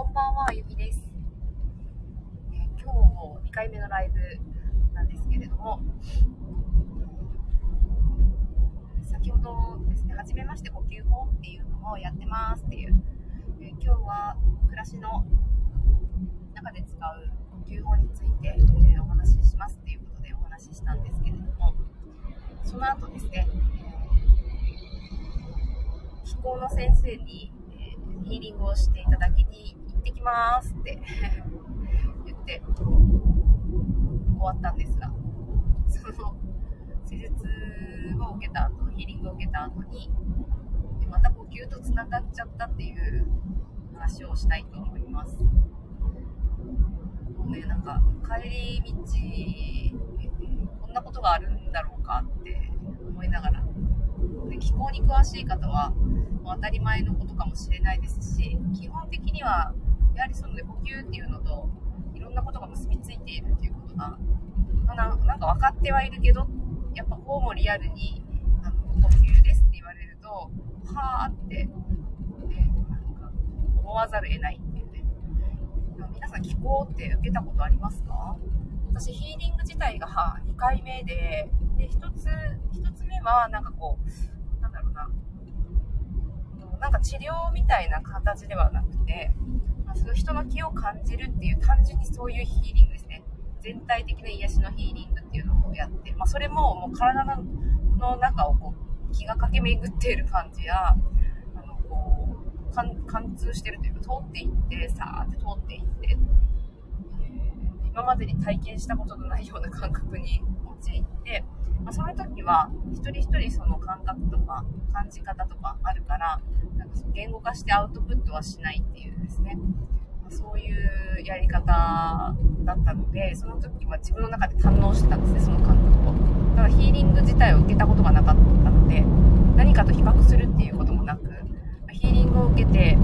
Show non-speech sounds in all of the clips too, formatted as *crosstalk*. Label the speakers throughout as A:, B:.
A: こんばんは、ゆみです。えー今日も2回目のライブなんですけれども、先ほどですね、初めまして呼吸法っていうのをやってますっていう、えー今日は暮らしの中で使う呼吸法について、えーお話ししますっていうことでお話ししたんですけれども、その後ですね、えー気候の先生に、えヒーリングをしていただきにってきますって。*laughs* 言って終わったんですが、その施術を受けた後、ヒーリングを受けた後に、でまた呼吸とつながっちゃったっていう話をしたいと思います。もうね、なんか帰り道、こんなことがあるんだろうかって思いながら、で気候に詳しい方は当たり前のことかもしれないですし基本的にはやはりその、ね、呼吸っていうのといろんなことが結びついているっていうことが、まあななんか分かってはいるけどやっぱこうもリアルにあの呼吸ですって言われるとはあって、ね、なんか思わざるを得ないっていうね。皆さん気候って受けたことありますか？私ヒーリング自体が2回目でで1つ1つ目はなんかこうなんだろうな。なんか治療みたいな形ではなくて、まあ、その人の気を感じるっていう単純にそういうヒーリングですね。全体的な癒しのヒーリングっていうのをやって、まあ、それももう体の中をこう気が駆け巡っている感じやあのこう貫通してるというか通っていってさーって、今までに体験したことのないような感覚に陥って、まあ、その時は一人一人その感覚とか感じ方とかあるからなんか言語化してアウトプットはしないっていうですね、まあそういうやり方だったのでその時は自分の中で堪能してたんですねその感覚を。だからヒーリング自体を受けたことがなかったので何かと比較するっていうこともなくヒーリングを受けて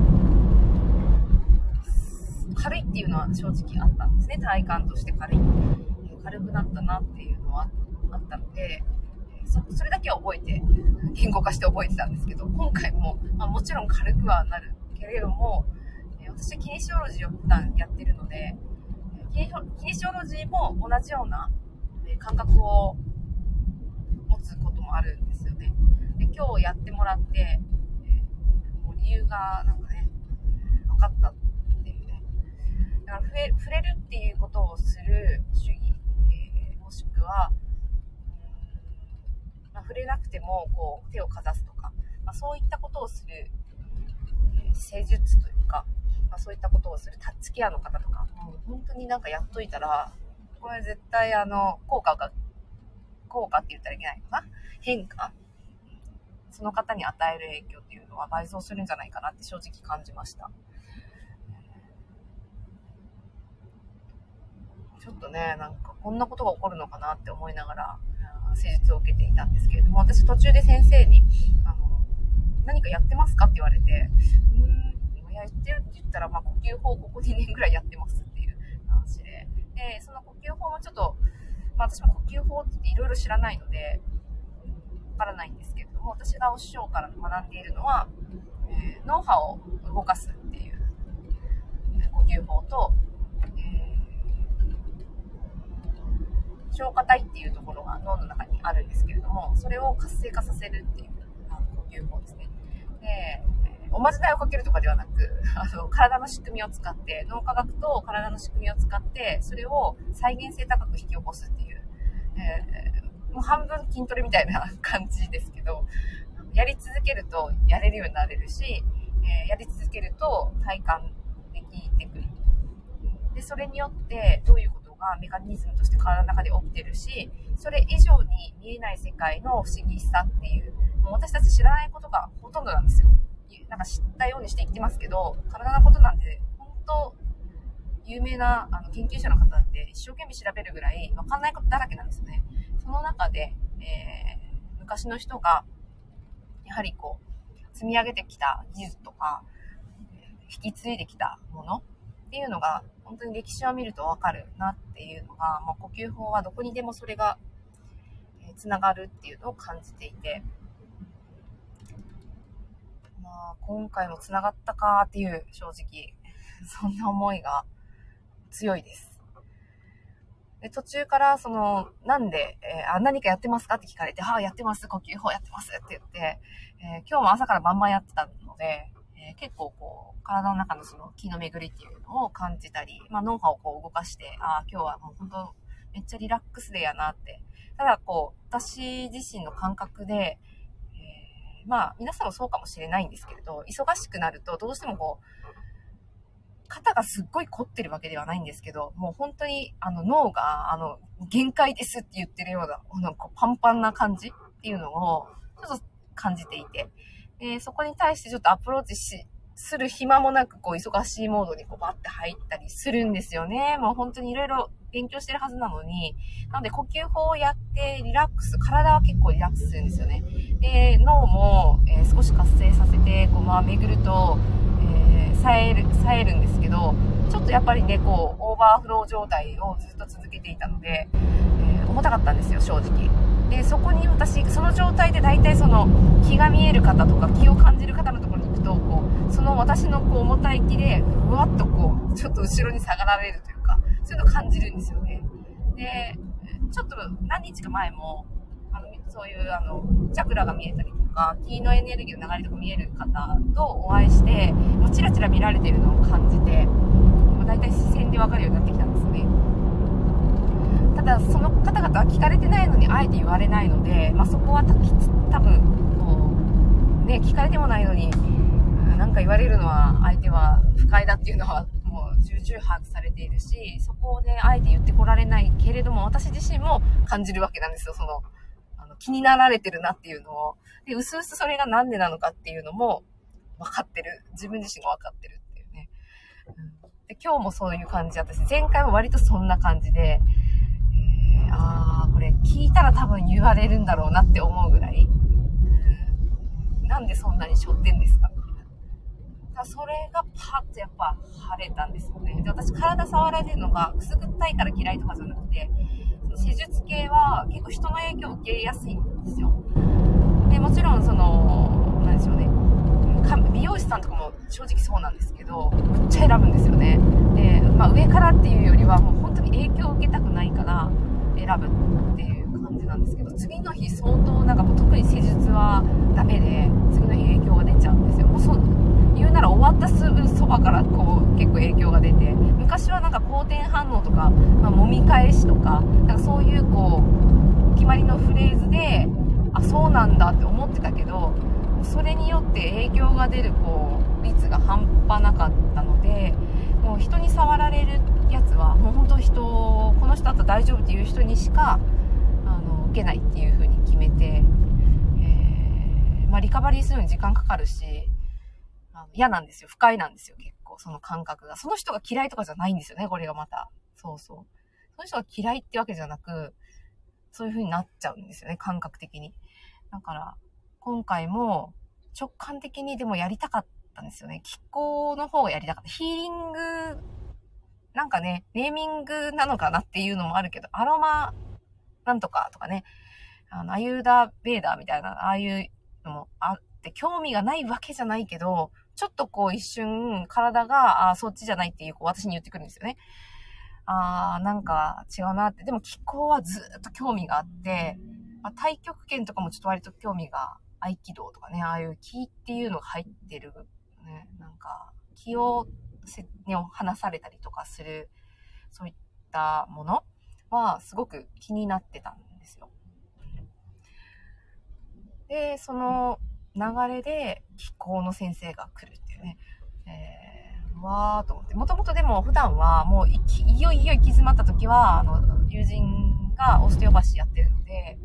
A: 軽いっていうのは正直あったんですね。体感として軽い軽くなったなっていうのはあったのでそそれだけは覚えて言語化して覚えてたんですけど今回も、まあ、もちろん軽くはなるけれどもえ私はキネシオロジーを普段やってるのでえキネキネシオロジーも同じようなえ感覚を持つこともあるんですよね。で今日やってもらってえもう理由がなんかね分かっただから触れ触れるっていうことをする主義、えーもしくはうんまあ、触れなくてもこう手をかざすとか、まあ、そういったことをする、えー施術というか、まあ、そういったことをするタッチケアの方とかもう本当になんかやっといたらこれ絶対あの効果が効果って言ったらいけないのかな？変化？その方に与える影響っていうのは倍増するんじゃないかなって正直感じました。ちょっとね、なんかこんなことが起こるのかなって思いながら、施術を受けていたんですけれども、私途中で先生に、あの、何かやってますかって言われて、うーん、やってるって言ったら、まあ、呼吸法ここ2年ぐらいやってますっていう *laughs* 話で、で、その呼吸法もちょっと、まあ、私も呼吸法っていろいろ知らないので、わからないんですけれども、私がお師匠から学んでいるのは、えー脳波を動かすっていう呼吸法と、えー消化体っていうところが脳の中にあるんですけれども、それを活性化させるっていうあの呼吸法ですね。で、おまじないをかけるとかではなく、*laughs* あの、体の仕組みを使って、脳科学と体の仕組みを使って、それを再現性高く引き起こすっていう、えーもう半分筋トレみたいな *laughs* 感じですけど、やり続けるとやれるようになれるし、えーやり続けると体感できてくる。で、それによってどういうことがメカニズムとして体の中で起きてるし、それ以上に見えない世界の不思議さっていう、もう私たち知らないことがほとんどなんですよ。なんか知ったようにして生きてますけど、体のことなんて本当有名なあの研究者の方って一生懸命調べるぐらい分かんないことだらけなんですよね。その中で、えー昔の人がやはりこう積み上げてきた技術とか、引き継いできたものっていうのが本当に歴史を見ると分かるなっていうのが、まあ、呼吸法はどこにでもそれがつながるっていうのを感じていて、まあ、今回もつながったかっていう正直 *laughs* そんな思いが強いです。で、途中から、その、なんで、えー、あ、何かやってますかって聞かれて、ああ、やってます、呼吸法やってます。って言って、えー、今日も朝から晩々やってたので、えー、結構こう、体の中のその気の巡りっていうのを感じたり、まあ脳波をこう動かして、ああ、今日はもう本当めっちゃリラックスでやなって。ただこう、私自身の感覚で、えー、まあ皆さんもそうかもしれないんですけれど、忙しくなるとどうしてもこう、肩がすっごい凝ってるわけではないんですけど、もう本当にあの脳があの限界ですって言ってるような、なんかパンパンな感じっていうのをちょっと感じていて、でそこに対してちょっとアプローチし、する暇もなく、こう、忙しいモードにこう、バッて入ったりするんですよね。もう本当にいろいろ勉強してるはずなのに、なので呼吸法をやってリラックス、体は結構リラックスするんですよね。で、脳も、えー、少し活性させて、こう、まあ、巡ると、えー、冴える、冴えるんですけど、ちょっとやっぱりね、こう、オーバーフロー状態をずっと続けていたので、えー、重たかったんですよ、正直。で、そこに私、その状態で大体その、気が見える方とか、気を感じる方のところに行くと、こう、その私のこう、重たい気で、ふわっとこう、ちょっと後ろに下がられるというか、そういうのを感じるんですよね。で、ちょっと何日か前も、あの、そういうあの、チャクラが見えたりとか、気のエネルギーの流れとか見える方とお会いして、もうチラチラ見られてるのを感じて、もう大体視線でわかるようになってきたんです。ただ、その方々は聞かれてないのに、あえて言われないので、まあ、そこは多分、こう、ね、聞かれてもないのに、なんか言われるのは、相手は不快だっていうのは、もう重々把握されているし、そこをね、あえて言ってこられないけれども、私自身も感じるわけなんですよ、その、あの気になられてるなっていうのを。で、うすうすそれがなんでなのかっていうのも分かってる。自分自身が分かってるっていうね。うん、で今日もそういう感じ私、前回も割とそんな感じで、多分言われるんだろうなって思うぐらい、うん、なんでそんなに背負ってんですか？みたいな。それがパッとやっぱ晴れたんですよね。で、私体触られるのがくすぐったいから嫌いとかじゃなくて、施術系は結構人の影響を受けやすいんですよ。で、もちろんその、なんでしょうね。美容師さんとかも正直そうなんですけど、むっちゃ選ぶんですよね。で、まあ上からっていうよりはもう本当に影響を受けたくないから選ぶっていう、次の日相当なんかもう特に施術はダメで、次の日影響が出ちゃうんですよ。もうそ言うなら終わったすぐそばからこう結構影響が出て、昔はなんか好転反応とか、まあ、揉み返しとか、なんかそういうこう、決まりのフレーズで、あそうなんだって思ってたけどそれによって影響が出るこう率が半端なかったのでもう人に触られるやつはもう本当人この人だったら大丈夫っていう人にしかけないっていう風に決めて、えー、まあ、リカバリーするのに時間かかるしあ嫌なんですよ。不快なんですよ結構。その感覚が。その人が嫌いとかじゃないんですよねこれがまた。そうそう。その人が嫌いってわけじゃなくそういう風になっちゃうんですよね感覚的に。だから、今回も直感的にでもやりたかったんですよね。気候の方がやりたかった。ヒーリング、なんかね、ネーミングなのかなっていうのもあるけど、アロマなんとかとかね、あの、アユーダ・ベーダーみたいな、ああいうのもあって、興味がないわけじゃないけど、ちょっとこう一瞬体が、ああそっちじゃないっていう、こう私に言ってくるんですよね。あー、なんか違うなって。でも気候はずっと興味があって、まあ、太極拳とかもちょっと割と興味が、合気道とかね、ああいう気っていうのが入ってる、ね、なんか、気をせ、ね、話されたりとかする、そういったものはすごく気になってたんですよ。で、その流れで気候の先生が来るっていうね、えー、わーと思って、もともとでも普段はもういいよいよ行き詰まった時は、あの、友人がオステオパシーやってるので、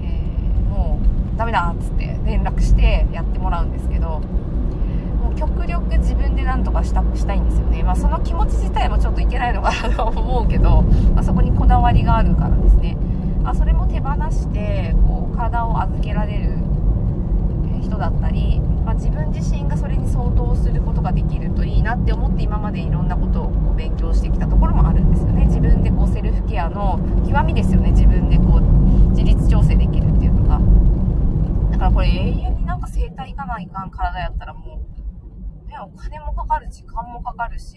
A: えもうダメだっつって連絡してやってもらうんですけど、自分で何とかしたしたいんですよね。まあその気持ち自体もちょっといけないのかなと思うけど、まあ、そこにこだわりがあるからですね。まあ、それも手放して、こう体を預けられる人だったり、まあ、自分自身がそれに相当することができるといいなって思って今までいろんなことを勉強してきたところもあるんですよね。自分でこうセルフケアの極みですよね。自分でこう自律調整できるっていうのが。だからこれ永遠になんか整体行かないかん体やったらもう、お金もかかる、時間もかかるし、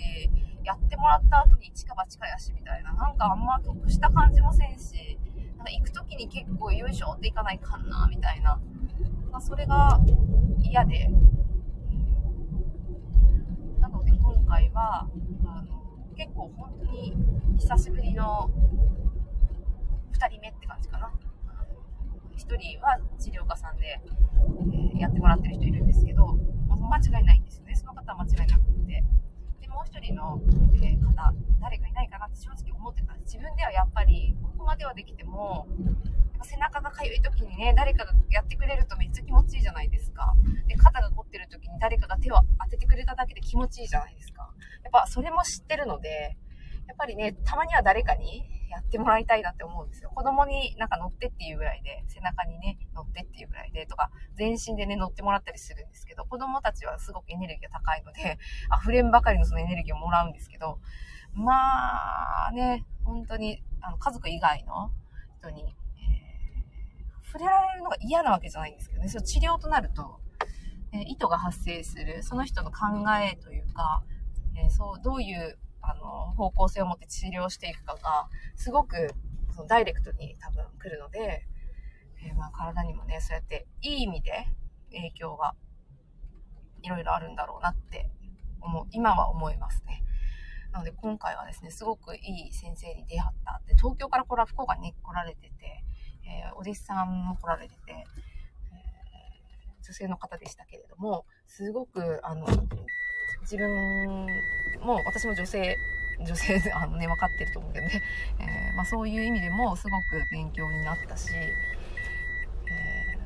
A: やってもらった後に一か八かやし、みたいな。なんかあんま得した感じもせんし、なんか行く時に結構よいしょって行かないかんな、みたいな。まあ、それが嫌で。なので今回は、あの、結構本当に久しぶりの2人目って感じかな。1人は治療家さんで、えー、やってもらってる人いるんですけど、間違いないんですよね。その方は間違いなくて。で、もう1人の、えー、方、誰かいないかなって正直思ってた。自分ではやっぱり、ここまではできても、背中がかゆい時にね、誰かがやってくれるとめっちゃ気持ちいいじゃないですか。で、肩が凝ってる時に誰かが手を当ててくれただけで気持ちいいじゃないですか。やっぱそれも知ってるので、やっぱりね、たまには誰かにやってもらいたいなって思うんですよ。子供になんか乗ってっていうぐらいで、背中にね、乗ってっていうぐらいで、とか、全身でね、乗ってもらったりするんですけど、子供たちはすごくエネルギーが高いので、*laughs* 溢れんばかりのそのエネルギーをもらうんですけど、まあね、本当に、あの、家族以外の人に触れられるのが嫌なわけじゃないんですけどね、その治療となると、えー、意図が発生する、その人の考えというか、えー、そう、どういう、あの、方向性を持って治療していくかが、すごく、そのダイレクトに多分来るので、えー、まあ体にもね、そうやっていい意味で影響がいろいろあるんだろうなって思う、今は思いますね。なので今回はですね、すごくいい先生に出会ったって、東京からこれは福岡に来られてて、えー、お弟子さんも来られてて、えー、女性の方でしたけれども、すごく、あの、自分も、私も女性、女性で、*laughs* あのね、分かってると思うけどね、*laughs* えー、まあ、そういう意味でもすごく勉強になったし、え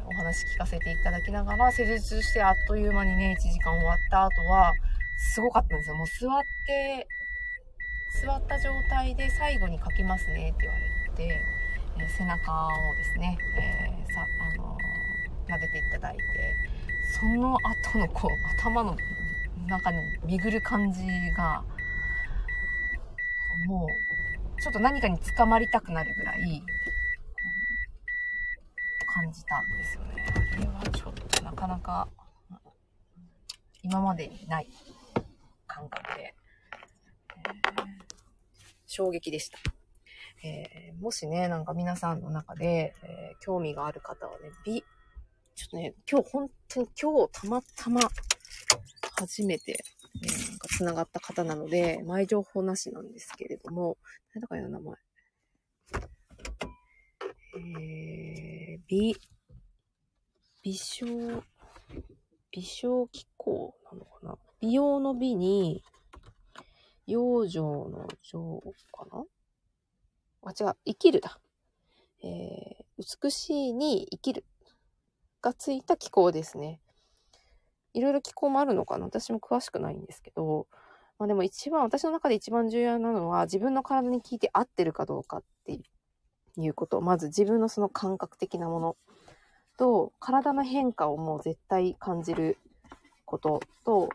A: お話聞かせていただきながら、施術してあっという間にね、1時間終わった後は、すごかったんですよ。もう座って、座った状態で最後に書きますねって言われて、え背中をですね、えー、さあの撫でていただいてその後のこう頭の中に巡る感じがもうちょっと何かにつかまりたくなるぐらい感じたんですよね。あれはちょっとなかなか今までにない感覚で、えー、衝撃でした。えー、もしね、なんか皆さんの中で、えー、興味がある方はね、美、ちょっとね、今日本当に今日たまたま初めて、え、なんか繋がった方なので、前情報なしなんですけれども、何だかの名前。えー、美、美少、美少気候なのかな？美容の美に、養生の情かな？あ、違う、生きるだ。えー、美しいに生きるがついた気候ですね。いろいろ気候もあるのかな？私も詳しくないんですけど、まあでも一番、私の中で一番重要なのは自分の体に効いて合ってるかどうかっていうこと。まず自分のその感覚的なものと、体の変化をもう絶対感じることと、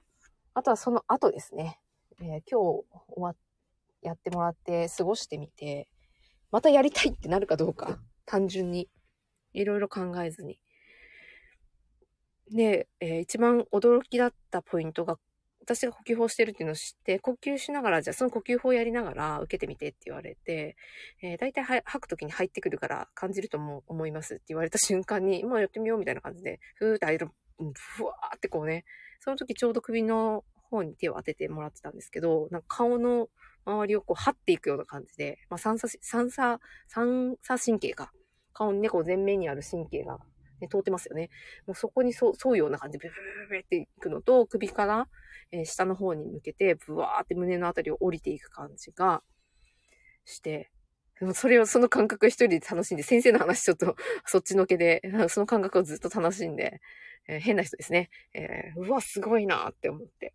A: あとはその後ですね。えー、今日終わやってもらって過ごしてみて、またやりたいってなるかどうか、単純に。いろいろ考えずに。で、えー、一番驚きだったポイントが、私が呼吸法してるっていうのを知って、呼吸しながら、じゃあその呼吸法をやりながら受けてみてって言われて、えー、大体吐くときに入ってくるから感じるとも思いますって言われた瞬間に、*laughs* まあやってみようみたいな感じで、ふーって入る、ふわーってこうね、その時ちょうど首の方に手を当ててもらってたんですけど、なんか顔の周りをこう、張っていくような感じで、まあ、三叉、三叉、三叉神経か。顔にね、こう前面にある神経が、ね、通ってますよね。もうそこに沿うような感じで、ブブブブっていくのと、首から、えー、下の方に向けて、ブワーって胸のあたりを降りていく感じがして、もそれを、その感覚一人で楽しんで、先生の話ちょっとそっちのけで、その感覚をずっと楽しんで、えー、変な人ですね。えー、うわ、すごいなって思って。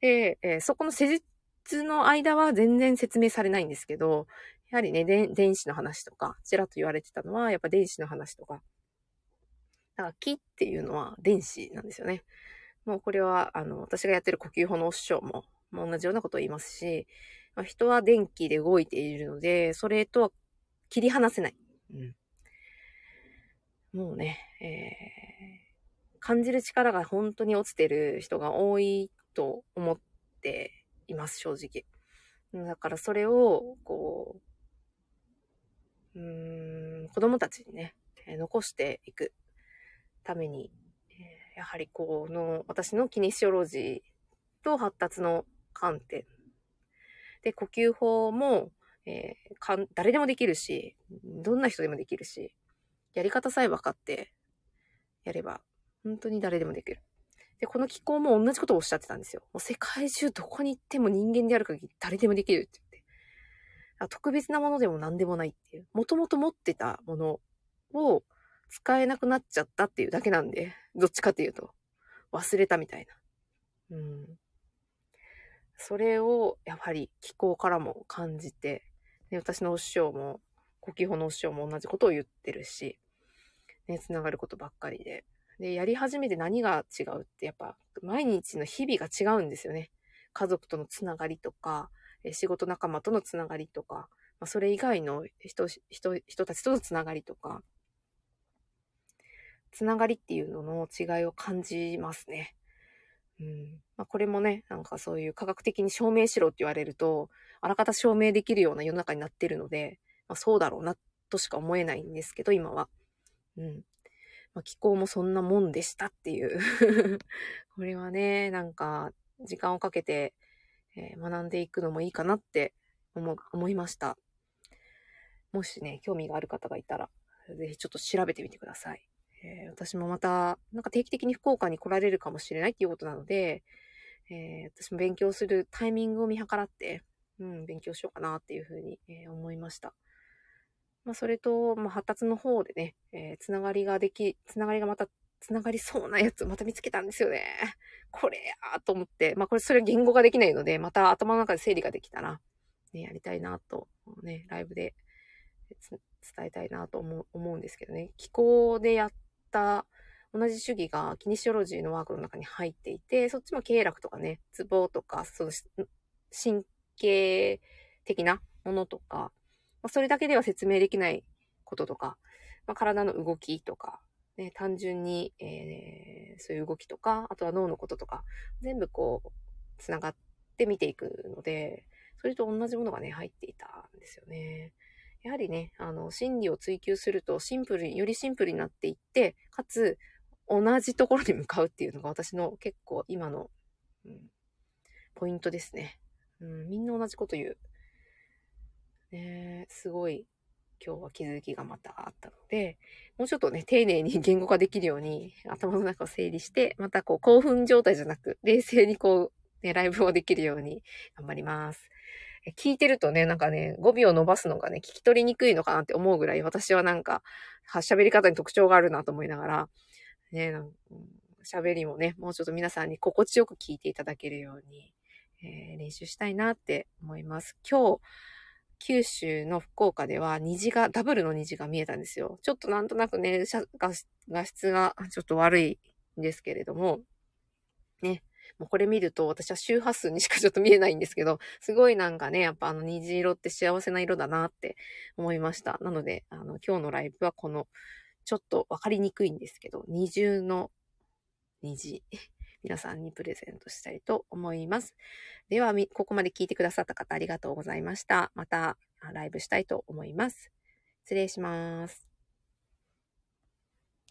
A: で、えー、そこの施術の間は全然説明されないんですけど、やはりね、電子の話とか、ちらっと言われてたのは、やっぱ電子の話とか。だから木っていうのは電子なんですよね。もうこれは、あの、私がやってる呼吸法の師匠も、も同じようなことを言いますし、まあ、人は電気で動いているので、それとは切り離せない。うん。もうね、えー、感じる力が本当に落ちてる人が多いと思っています、正直。だからそれを、こう、うーん、子供たちにね、残していくために、やはりこの私のキネシオロジーと発達の観点。で、呼吸法も、えーかん誰でもできるし、どんな人でもできるし、やり方さえ分かってやれば、本当に誰でもできる。で、この気候も同じことをおっしゃってたんですよ。もう世界中どこに行っても人間である限り誰でもできるって言って。特別なものでも何でもないっていう。もともと持ってたものを使えなくなっちゃったっていうだけなんで、どっちかっていうと。忘れたみたいな。うん。それを、やはり気候からも感じて、で私のお師匠も、呼吸法のお師匠も同じことを言ってるし、ね、つながることばっかりで。で、やり始めて何が違うって、やっぱ、毎日の日々が違うんですよね。家族とのつながりとか、仕事仲間とのつながりとか、まあ、それ以外の人、人、人たちとのつながりとか、つながりっていうのの違いを感じますね。うん。まあ、これもね、なんかそういう科学的に証明しろって言われると、あらかた証明できるような世の中になってるので、まあ、そうだろうな、としか思えないんですけど、今は。うん。まあ、気候もそんなもんでしたっていう。*laughs* これはね、なんか、時間をかけて、えー学んでいくのもいいかなって思、思いました。もしね、興味がある方がいたら、ぜひちょっと調べてみてください。えー私もまた、なんか定期的に福岡に来られるかもしれないっていうことなので、えー私も勉強するタイミングを見計らって、うん、勉強しようかなっていうふうに、えー思いました。まあ、それと、まあ、発達の方でね、えーつながりができ、つながりがまた、つながりそうなやつまた見つけたんですよね。これやーと思って、まあ、これ、それ言語ができないので、また頭の中で整理ができたら、ね、やりたいなと、ね、ライブで伝えたいなと思う思うんですけどね。気候でやった同じ主義がキニシオロジーのワークの中に入っていて、そっちも経絡とかね、ツボとか、その神経的なものとか、まあ、それだけでは説明できないこととか、まあ、体の動きとか、ね、単純に、えーそういう動きとか、あとは脳のこととか、全部こう、つながって見ていくので、それと同じものがね、入っていたんですよね。やはりね、あの、心理を追求するとシンプルに、よりシンプルになっていって、かつ、同じところに向かうっていうのが私の結構今の、うん、ポイントですね。うん、みんな同じこと言う。ねすごい今日は気づきがまたあったので、もうちょっとね、丁寧に言語化できるように頭の中を整理して、またこう興奮状態じゃなく、冷静にこう、ね、ライブをできるように頑張ります。聞いてるとね、なんかね、語尾を伸ばすのがね、聞き取りにくいのかなって思うぐらい、私はなんか、喋り方に特徴があるなと思いながら、ね、喋りもね、もうちょっと皆さんに心地よく聞いていただけるように、えー練習したいなって思います。今日、九州の福岡では虹が、ダブルの虹が見えたんですよ。ちょっとなんとなくね、画質がちょっと悪いんですけれども、ね、もうこれ見ると私は周波数にしかちょっと見えないんですけど、すごいなんかね、やっぱあの虹色って幸せな色だなって思いました。なので、あの、今日のライブはこの、ちょっとわかりにくいんですけど、二重の虹、*laughs* 皆さんにプレゼントしたいと思います。では、ここまで聞いてくださった方ありがとうございました。またライブしたいと思います。失礼します。